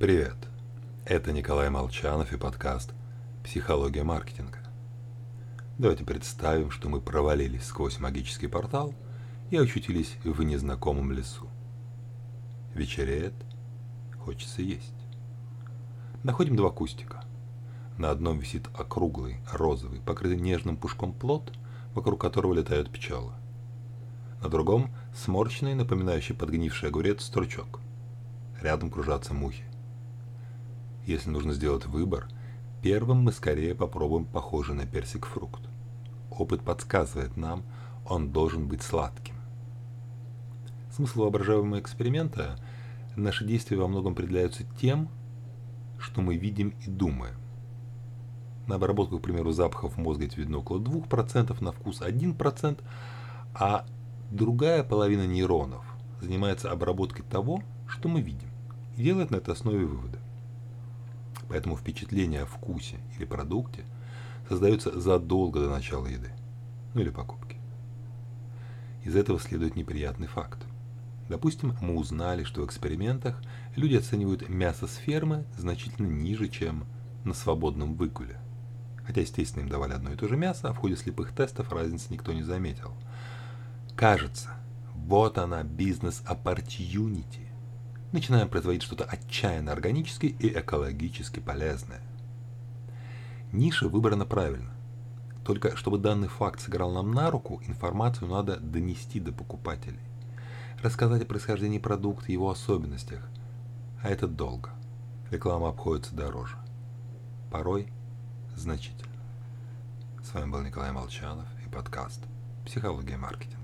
Привет! Это Николай Молчанов и подкаст «Психология маркетинга». Давайте представим, что мы провалились сквозь магический портал и очутились в незнакомом лесу. Вечереет, хочется есть. Находим два кустика. На одном висит округлый, розовый, покрытый нежным пушком плод, вокруг которого летают пчелы. На другом – сморщенный, напоминающий подгнивший огурец, стручок. Рядом кружатся мухи. Если нужно сделать выбор, первым мы скорее попробуем похожий на персик фрукт. Опыт подсказывает нам, он должен быть сладким. Смысл воображаемого эксперимента – наши действия во многом определяются тем, что мы видим и думаем. На обработку, к примеру, запахов мозга видно около 2%, на вкус 1%, а другая половина нейронов занимается обработкой того, что мы видим, и делает на этой основе выводы. Поэтому впечатление о вкусе или продукте создается задолго до начала еды, ну или покупки. Из этого следует неприятный факт. Допустим, мы узнали, что в экспериментах люди оценивают мясо с фермы значительно ниже, чем на свободном выгуле. Хотя, естественно, им давали одно и то же мясо, а в ходе слепых тестов разницы никто не заметил. Кажется, вот она бизнес-оппортюнити начинаем производить что-то отчаянно органически и экологически полезное. Ниша выбрана правильно. Только чтобы данный факт сыграл нам на руку, информацию надо донести до покупателей. Рассказать о происхождении продукта, его особенностях. А это долго. Реклама обходится дороже. Порой значительно. С вами был Николай Молчанов и подкаст «Психология маркетинга».